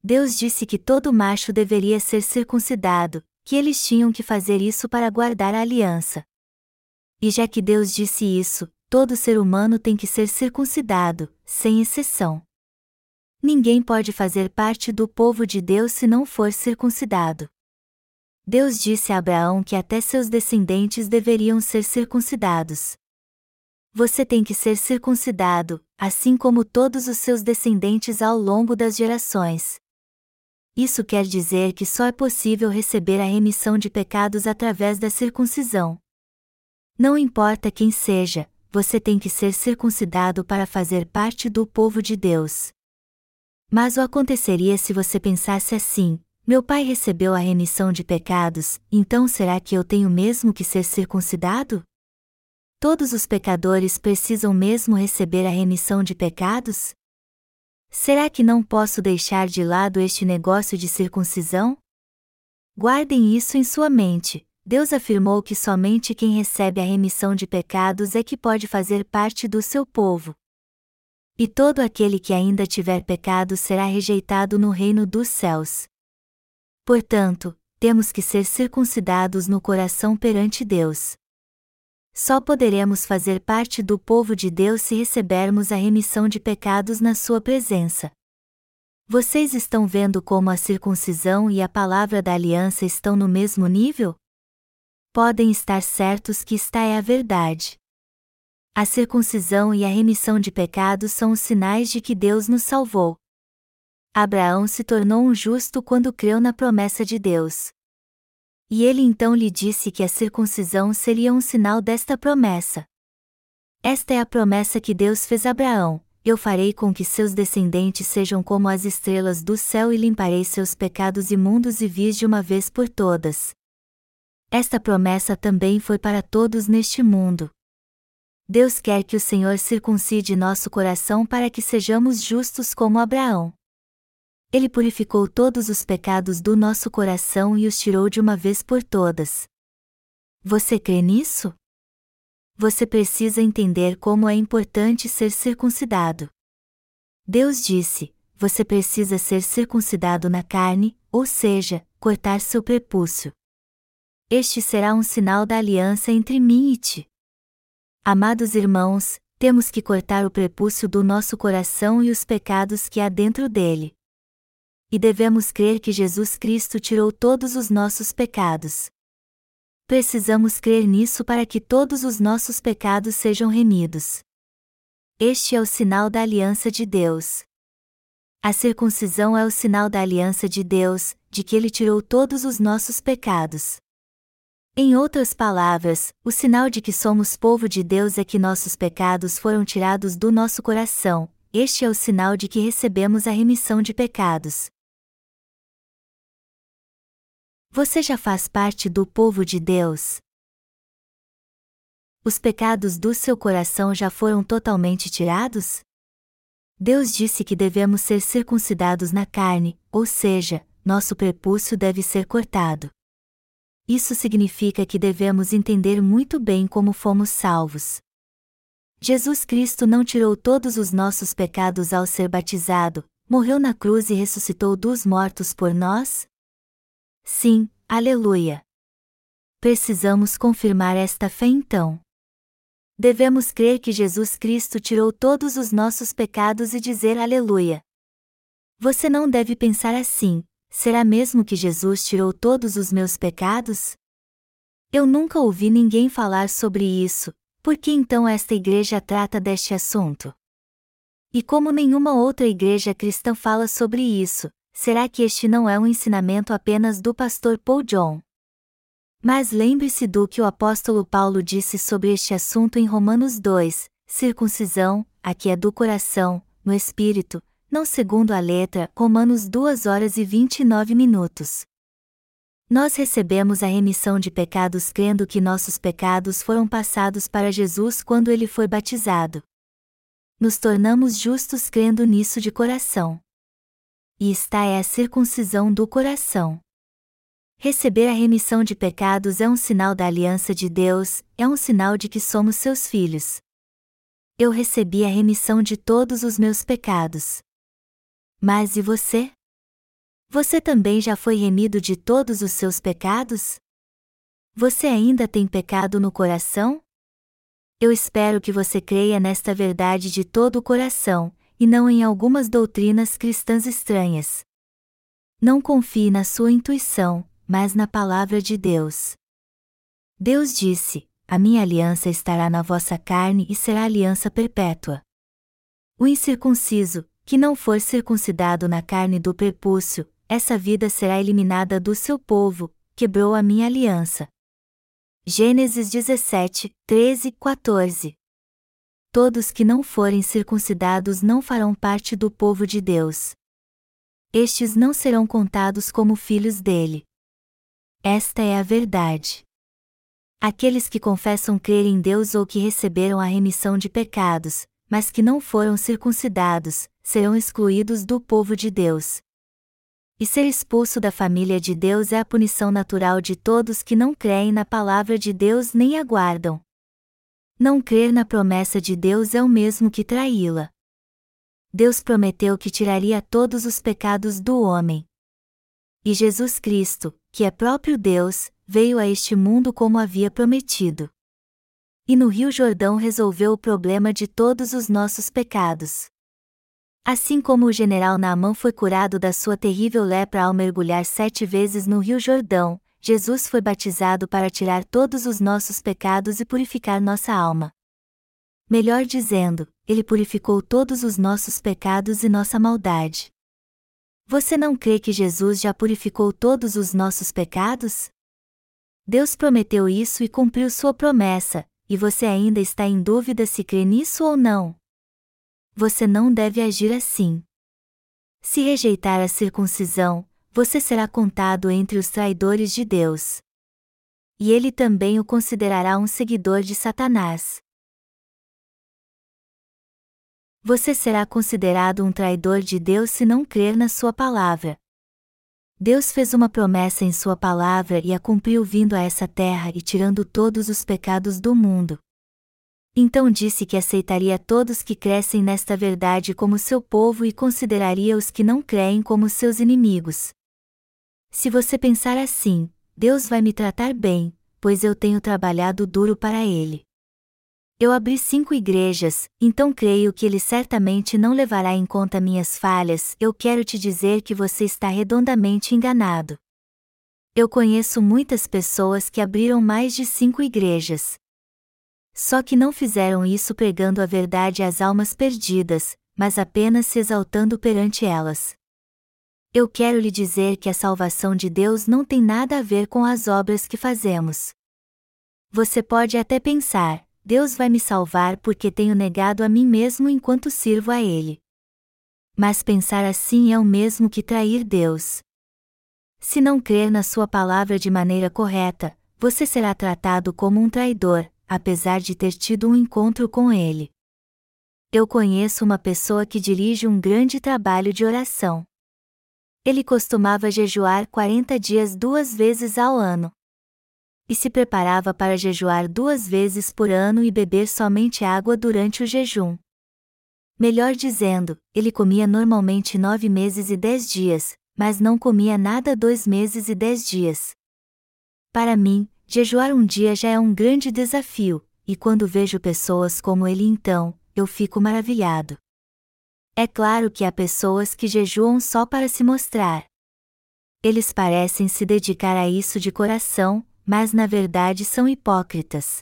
S1: Deus disse que todo macho deveria ser circuncidado, que eles tinham que fazer isso para guardar a aliança. E já que Deus disse isso, todo ser humano tem que ser circuncidado, sem exceção. Ninguém pode fazer parte do povo de Deus se não for circuncidado. Deus disse a Abraão que até seus descendentes deveriam ser circuncidados. Você tem que ser circuncidado, assim como todos os seus descendentes ao longo das gerações. Isso quer dizer que só é possível receber a remissão de pecados através da circuncisão. Não importa quem seja, você tem que ser circuncidado para fazer parte do povo de Deus. Mas o aconteceria se você pensasse assim: meu pai recebeu a remissão de pecados, então será que eu tenho mesmo que ser circuncidado? Todos os pecadores precisam mesmo receber a remissão de pecados? Será que não posso deixar de lado este negócio de circuncisão? Guardem isso em sua mente. Deus afirmou que somente quem recebe a remissão de pecados é que pode fazer parte do seu povo. E todo aquele que ainda tiver pecado será rejeitado no reino dos céus. Portanto, temos que ser circuncidados no coração perante Deus. Só poderemos fazer parte do povo de Deus se recebermos a remissão de pecados na Sua presença. Vocês estão vendo como a circuncisão e a palavra da aliança estão no mesmo nível? Podem estar certos que esta é a verdade. A circuncisão e a remissão de pecados são os sinais de que Deus nos salvou. Abraão se tornou um justo quando creu na promessa de Deus. E ele então lhe disse que a circuncisão seria um sinal desta promessa. Esta é a promessa que Deus fez a Abraão: Eu farei com que seus descendentes sejam como as estrelas do céu e limparei seus pecados imundos e vis de uma vez por todas. Esta promessa também foi para todos neste mundo. Deus quer que o Senhor circuncide nosso coração para que sejamos justos como Abraão. Ele purificou todos os pecados do nosso coração e os tirou de uma vez por todas. Você crê nisso? Você precisa entender como é importante ser circuncidado. Deus disse: você precisa ser circuncidado na carne, ou seja, cortar seu prepúcio. Este será um sinal da aliança entre mim e ti. Amados irmãos, temos que cortar o prepúcio do nosso coração e os pecados que há dentro dele e devemos crer que Jesus Cristo tirou todos os nossos pecados. Precisamos crer nisso para que todos os nossos pecados sejam remidos. Este é o sinal da aliança de Deus. A circuncisão é o sinal da aliança de Deus, de que Ele tirou todos os nossos pecados. Em outras palavras, o sinal de que somos povo de Deus é que nossos pecados foram tirados do nosso coração, este é o sinal de que recebemos a remissão de pecados. Você já faz parte do povo de Deus? Os pecados do seu coração já foram totalmente tirados? Deus disse que devemos ser circuncidados na carne, ou seja, nosso prepúcio deve ser cortado. Isso significa que devemos entender muito bem como fomos salvos. Jesus Cristo não tirou todos os nossos pecados ao ser batizado, morreu na cruz e ressuscitou dos mortos por nós? Sim, aleluia. Precisamos confirmar esta fé então. Devemos crer que Jesus Cristo tirou todos os nossos pecados e dizer aleluia. Você não deve pensar assim: será mesmo que Jesus tirou todos os meus pecados? Eu nunca ouvi ninguém falar sobre isso, por que então esta igreja trata deste assunto? E como nenhuma outra igreja cristã fala sobre isso, será que este não é um ensinamento apenas do pastor Paul John? Mas lembre-se do que o apóstolo Paulo disse sobre este assunto em Romanos 2: circuncisão, aqui é do coração, no espírito, não segundo a letra, Romanos 2 horas e 29 minutos. Nós recebemos a remissão de pecados crendo que nossos pecados foram passados para Jesus quando ele foi batizado. Nos tornamos justos crendo nisso de coração e esta é a circuncisão do coração. Receber a remissão de pecados é um sinal da aliança de Deus, é um sinal de que somos seus filhos. Eu recebi a remissão de todos os meus pecados. Mas e você? Você também já foi remido de todos os seus pecados? Você ainda tem pecado no coração? Eu espero que você creia nesta verdade de todo o coração, e não em algumas doutrinas cristãs estranhas. Não confie na sua intuição, mas na palavra de Deus. Deus disse: A minha aliança estará na vossa carne e será aliança perpétua. O incircunciso, que não for circuncidado na carne do prepúcio, essa vida será eliminada do seu povo, quebrou a minha aliança. Gênesis 17, 13, 14 Todos que não forem circuncidados não farão parte do povo de Deus. Estes não serão contados como filhos dele. Esta é a verdade. Aqueles que confessam crer em Deus ou que receberam a remissão de pecados, mas que não foram circuncidados, serão excluídos do povo de Deus. E ser expulso da família de Deus é a punição natural de todos que não creem na palavra de Deus nem aguardam. Não crer na promessa de Deus é o mesmo que traí-la. Deus prometeu que tiraria todos os pecados do homem. E Jesus Cristo, que é próprio Deus, veio a este mundo como havia prometido e no Rio Jordão resolveu o problema de todos os nossos pecados. Assim como o general Naamã foi curado da sua terrível lepra ao mergulhar sete vezes no Rio Jordão, Jesus foi batizado para tirar todos os nossos pecados e purificar nossa alma. Melhor dizendo, ele purificou todos os nossos pecados e nossa maldade. Você não crê que Jesus já purificou todos os nossos pecados? Deus prometeu isso e cumpriu sua promessa, e você ainda está em dúvida se crê nisso ou não. Você não deve agir assim. Se rejeitar a circuncisão, você será contado entre os traidores de Deus. E ele também o considerará um seguidor de Satanás. Você será considerado um traidor de Deus se não crer na sua palavra. Deus fez uma promessa em Sua palavra e a cumpriu vindo a essa terra e tirando todos os pecados do mundo. Então disse que aceitaria todos que crescem nesta verdade como seu povo e consideraria os que não creem como seus inimigos. Se você pensar assim, Deus vai me tratar bem, pois eu tenho trabalhado duro para Ele. Eu abri cinco igrejas, então creio que ele certamente não levará em conta minhas falhas. Eu quero te dizer que você está redondamente enganado. Eu conheço muitas pessoas que abriram mais de cinco igrejas. Só que não fizeram isso pregando a verdade às almas perdidas, mas apenas se exaltando perante elas. Eu quero lhe dizer que a salvação de Deus não tem nada a ver com as obras que fazemos. Você pode até pensar, Deus vai me salvar porque tenho negado a mim mesmo enquanto sirvo a Ele. Mas pensar assim é o mesmo que trair Deus. Se não crer na Sua palavra de maneira correta, você será tratado como um traidor, apesar de ter tido um encontro com Ele. Eu conheço uma pessoa que dirige um grande trabalho de oração. Ele costumava jejuar 40 dias duas vezes ao ano e se preparava para jejuar duas vezes por ano e beber somente água durante o jejum. Melhor dizendo, ele comia normalmente nove meses e dez dias, mas não comia nada dois meses e dez dias. Para mim, jejuar um dia já é um grande desafio, e quando vejo pessoas como ele então, eu fico maravilhado. É claro que há pessoas que jejuam só para se mostrar. Eles parecem se dedicar a isso de coração, mas na verdade são hipócritas.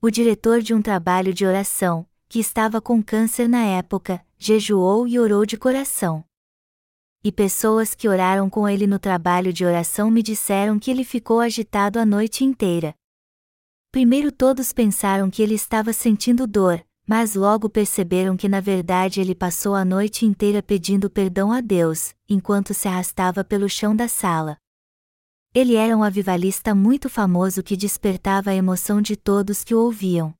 S1: O diretor de um trabalho de oração, que estava com câncer na época, jejuou e orou de coração. E pessoas que oraram com ele no trabalho de oração me disseram que ele ficou agitado a noite inteira. Primeiro todos pensaram que ele estava sentindo dor, mas logo perceberam que na verdade ele passou a noite inteira pedindo perdão a Deus, enquanto se arrastava pelo chão da sala. Ele era um avivalista muito famoso que despertava a emoção de todos que o ouviam.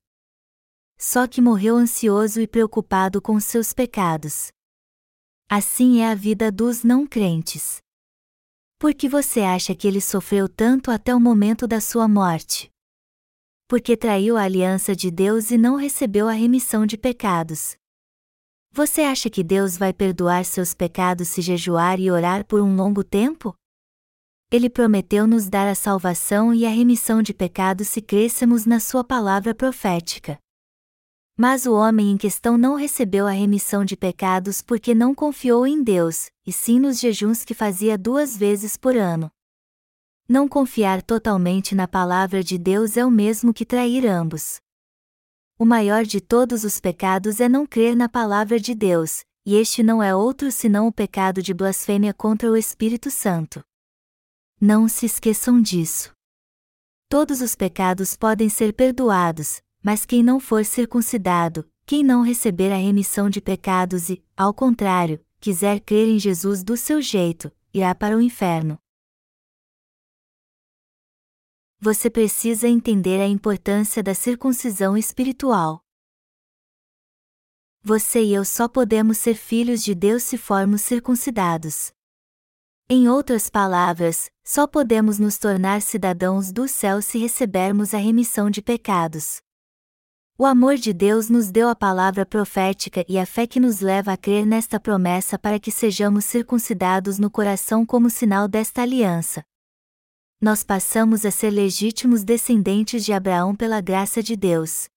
S1: Só que morreu ansioso e preocupado com seus pecados. Assim é a vida dos não crentes. Por que você acha que ele sofreu tanto até o momento da sua morte? Porque traiu a aliança de Deus e não recebeu a remissão de pecados. Você acha que Deus vai perdoar seus pecados se jejuar e orar por um longo tempo? Ele prometeu nos dar a salvação e a remissão de pecados se crescemos na Sua palavra profética. Mas o homem em questão não recebeu a remissão de pecados porque não confiou em Deus, e sim nos jejuns que fazia duas vezes por ano. Não confiar totalmente na palavra de Deus é o mesmo que trair ambos. O maior de todos os pecados é não crer na palavra de Deus, e este não é outro senão o pecado de blasfêmia contra o Espírito Santo. Não se esqueçam disso. Todos os pecados podem ser perdoados, mas quem não for circuncidado, quem não receber a remissão de pecados e, ao contrário, quiser crer em Jesus do seu jeito, irá para o inferno. Você precisa entender a importância da circuncisão espiritual. Você e eu só podemos ser filhos de Deus se formos circuncidados. Em outras palavras, só podemos nos tornar cidadãos do céu se recebermos a remissão de pecados. O amor de Deus nos deu a palavra profética e a fé que nos leva a crer nesta promessa para que sejamos circuncidados no coração como sinal desta aliança. Nós passamos a ser legítimos descendentes de Abraão pela graça de Deus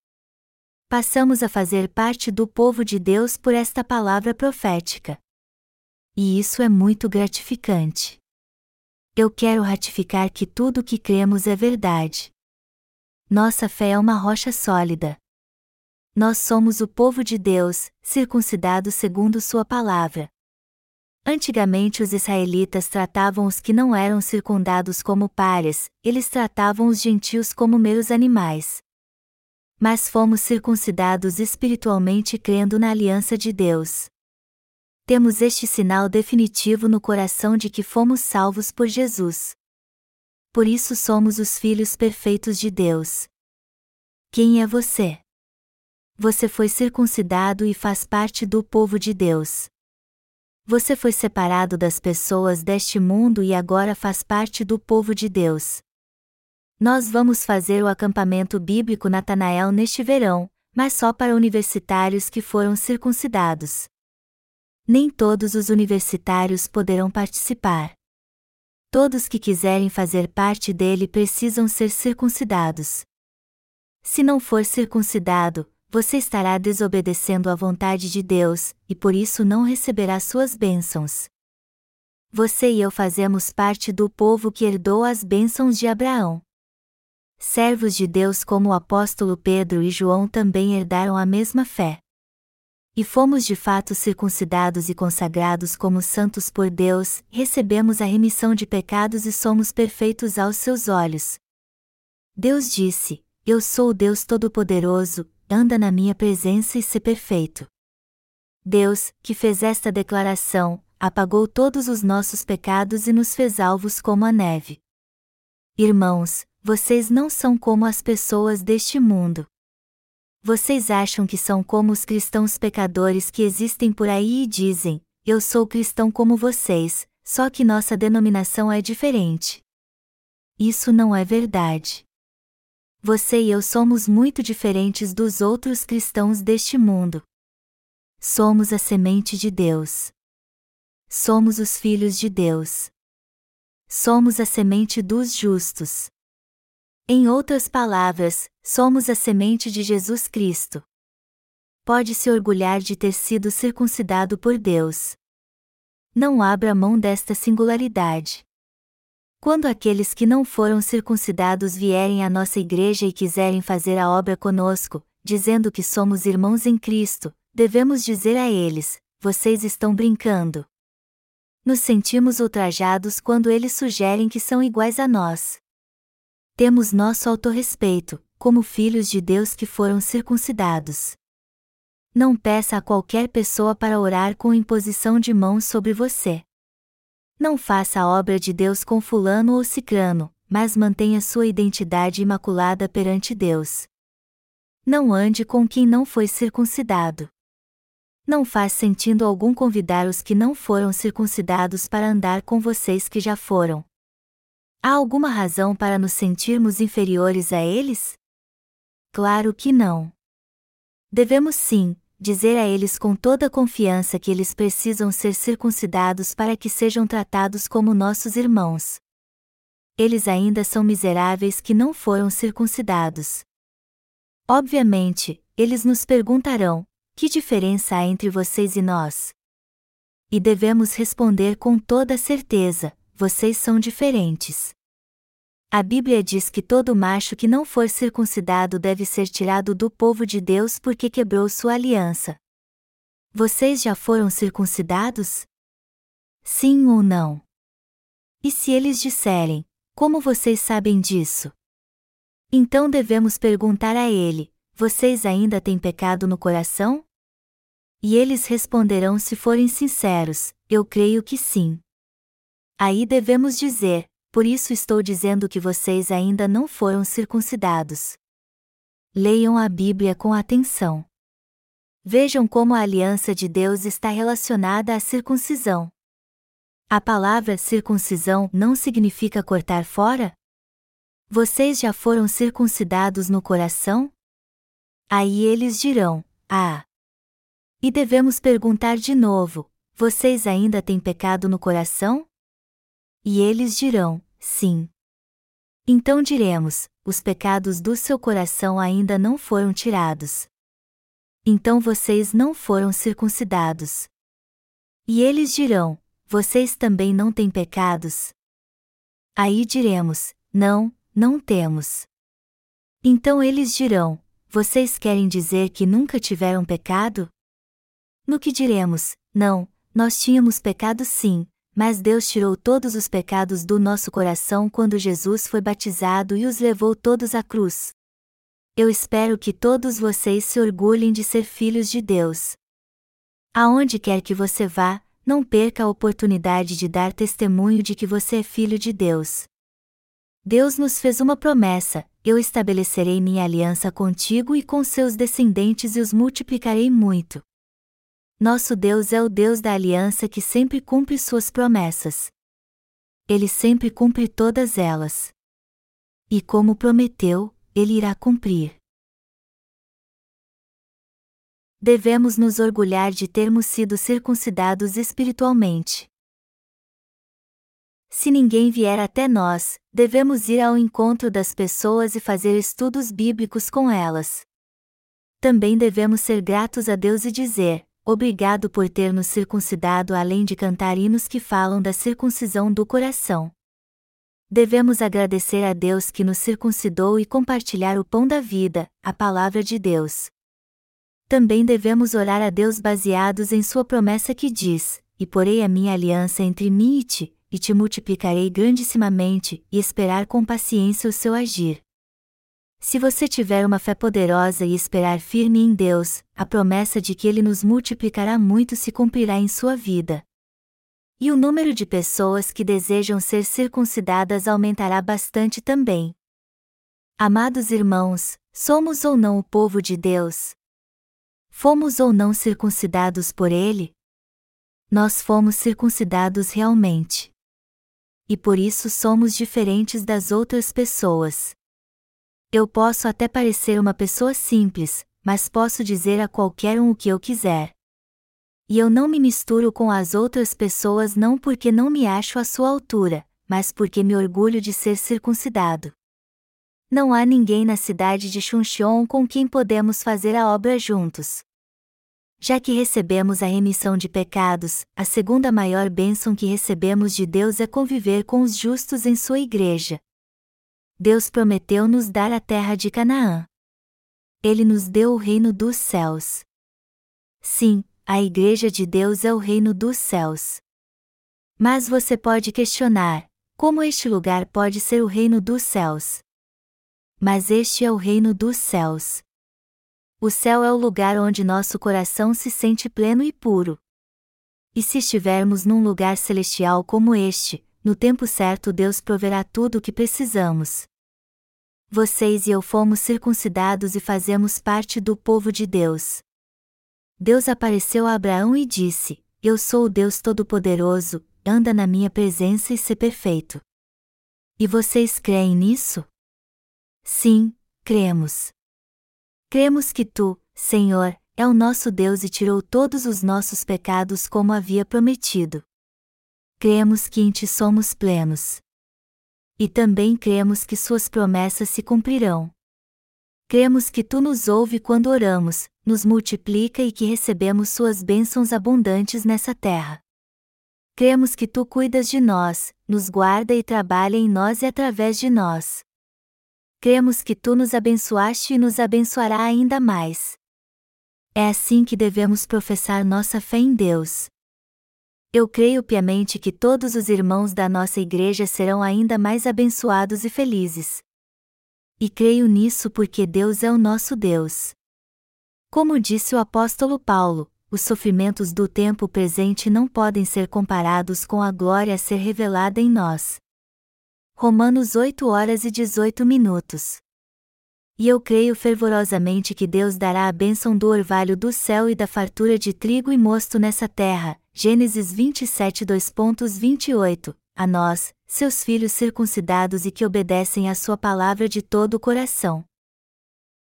S1: passamos a fazer parte do povo de Deus por esta palavra profética. E isso é muito gratificante. Eu quero ratificar que tudo o que cremos é verdade. Nossa fé é uma rocha sólida. Nós somos o povo de Deus, circuncidado segundo Sua palavra. Antigamente os israelitas tratavam os que não eram circundados como pares, eles tratavam os gentios como meros animais mas fomos circuncidados espiritualmente crendo na aliança de Deus. Temos este sinal definitivo no coração de que fomos salvos por Jesus. Por isso somos os filhos perfeitos de Deus. Quem é você? Você foi circuncidado e faz parte do povo de Deus. Você foi separado das pessoas deste mundo e agora faz parte do povo de Deus. Nós vamos fazer o acampamento bíblico Natanael neste verão, mas só para universitários que foram circuncidados. Nem todos os universitários poderão participar. Todos que quiserem fazer parte dele precisam ser circuncidados. Se não for circuncidado, você estará desobedecendo à vontade de Deus, e por isso não receberá suas bênçãos. Você e eu fazemos parte do povo que herdou as bênçãos de Abraão. Servos de Deus como o apóstolo Pedro e João também herdaram a mesma fé. E fomos de fato circuncidados e consagrados como santos por Deus, recebemos a remissão de pecados e somos perfeitos aos seus olhos. Deus disse: Eu sou o Deus Todo-Poderoso, anda na minha presença e se perfeito. Deus, que fez esta declaração, apagou todos os nossos pecados e nos fez alvos como a neve. Irmãos, vocês não são como as pessoas deste mundo. Vocês acham que são como os cristãos pecadores que existem por aí e dizem: Eu sou cristão como vocês, só que nossa denominação é diferente. Isso não é verdade. Você e eu somos muito diferentes dos outros cristãos deste mundo. Somos a semente de Deus. Somos os filhos de Deus. Somos a semente dos justos. Em outras palavras, somos a semente de Jesus Cristo. Pode se orgulhar de ter sido circuncidado por Deus. Não abra mão desta singularidade. Quando aqueles que não foram circuncidados vierem à nossa igreja e quiserem fazer a obra conosco, dizendo que somos irmãos em Cristo, devemos dizer a eles: vocês estão brincando. Nos sentimos ultrajados quando eles sugerem que são iguais a nós temos nosso autorrespeito, como filhos de Deus que foram circuncidados. Não peça a qualquer pessoa para orar com imposição de mãos sobre você. Não faça a obra de Deus com fulano ou cicrano, mas mantenha sua identidade imaculada perante Deus. Não ande com quem não foi circuncidado. Não faz sentido algum convidar os que não foram circuncidados para andar com vocês que já foram. Há alguma razão para nos sentirmos inferiores a eles? Claro que não. Devemos sim, dizer a eles com toda confiança que eles precisam ser circuncidados para que sejam tratados como nossos irmãos. Eles ainda são miseráveis que não foram circuncidados. Obviamente, eles nos perguntarão: que diferença há entre vocês e nós? E devemos responder com toda certeza: vocês são diferentes. A Bíblia diz que todo macho que não for circuncidado deve ser tirado do povo de Deus porque quebrou sua aliança. Vocês já foram circuncidados? Sim ou não? E se eles disserem: Como vocês sabem disso? Então devemos perguntar a ele: Vocês ainda têm pecado no coração? E eles responderão se forem sinceros: Eu creio que sim. Aí devemos dizer: Por isso estou dizendo que vocês ainda não foram circuncidados. Leiam a Bíblia com atenção. Vejam como a aliança de Deus está relacionada à circuncisão. A palavra circuncisão não significa cortar fora? Vocês já foram circuncidados no coração? Aí eles dirão: Ah! E devemos perguntar de novo: Vocês ainda têm pecado no coração? E eles dirão: Sim. Então diremos: Os pecados do seu coração ainda não foram tirados então vocês não foram circuncidados. E eles dirão: Vocês também não têm pecados? Aí diremos: Não, não temos. Então eles dirão: Vocês querem dizer que nunca tiveram pecado? No que diremos: Não, nós tínhamos pecado sim, mas Deus tirou todos os pecados do nosso coração quando Jesus foi batizado e os levou todos à cruz. Eu espero que todos vocês se orgulhem de ser filhos de Deus. Aonde quer que você vá, não perca a oportunidade de dar testemunho de que você é filho de Deus. Deus nos fez uma promessa: eu estabelecerei minha aliança contigo e com seus descendentes e os multiplicarei muito. Nosso Deus é o Deus da aliança que sempre cumpre suas promessas. Ele sempre cumpre todas elas. E como prometeu, ele irá cumprir. Devemos nos orgulhar de termos sido circuncidados espiritualmente. Se ninguém vier até nós, devemos ir ao encontro das pessoas e fazer estudos bíblicos com elas. Também devemos ser gratos a Deus e dizer: Obrigado por ter nos circuncidado, além de cantar hinos que falam da circuncisão do coração devemos agradecer a Deus que nos circuncidou e compartilhar o pão da vida, a palavra de Deus. Também devemos orar a Deus baseados em Sua promessa que diz: E porei a minha aliança entre mim e ti, e te multiplicarei grandissimamente, e esperar com paciência o seu agir. Se você tiver uma fé poderosa e esperar firme em Deus, a promessa de que Ele nos multiplicará muito se cumprirá em sua vida. E o número de pessoas que desejam ser circuncidadas aumentará bastante também. Amados irmãos, somos ou não o povo de Deus? Fomos ou não circuncidados por Ele? Nós fomos circuncidados realmente. E por isso somos diferentes das outras pessoas. Eu posso até parecer uma pessoa simples, mas posso dizer a qualquer um o que eu quiser. E eu não me misturo com as outras pessoas não porque não me acho à sua altura, mas porque me orgulho de ser circuncidado. Não há ninguém na cidade de Chuncheon com quem podemos fazer a obra juntos. Já que recebemos a remissão de pecados, a segunda maior bênção que recebemos de Deus é conviver com os justos em sua igreja. Deus prometeu nos dar a terra de Canaã. Ele nos deu o reino dos céus. Sim, a Igreja de Deus é o reino dos céus. Mas você pode questionar: como este lugar pode ser o reino dos céus? Mas este é o reino dos céus. O céu é o lugar onde nosso coração se sente pleno e puro. E se estivermos num lugar celestial como este, no tempo certo Deus proverá tudo o que precisamos. Vocês e eu fomos circuncidados e fazemos parte do povo de Deus. Deus apareceu a Abraão e disse: Eu sou o Deus Todo-Poderoso, anda na minha presença e se perfeito. E vocês creem nisso? Sim, cremos. Cremos que tu, Senhor, é o nosso Deus e tirou todos os nossos pecados como havia prometido. Cremos que em ti somos plenos. E também cremos que suas promessas se cumprirão. Cremos que tu nos ouve quando oramos, nos multiplica e que recebemos suas bênçãos abundantes nessa terra. Cremos que tu cuidas de nós, nos guarda e trabalha em nós e através de nós. Cremos que tu nos abençoaste e nos abençoará ainda mais. É assim que devemos professar nossa fé em Deus. Eu creio piamente que todos os irmãos da nossa igreja serão ainda mais abençoados e felizes. E creio nisso porque Deus é o nosso Deus. Como disse o apóstolo Paulo, os sofrimentos do tempo presente não podem ser comparados com a glória a ser revelada em nós. Romanos 8 horas e 18 minutos. E eu creio fervorosamente que Deus dará a bênção do orvalho do céu e da fartura de trigo e mosto nessa terra. Gênesis 27 2.28, a nós, seus filhos circuncidados e que obedecem à sua palavra de todo o coração.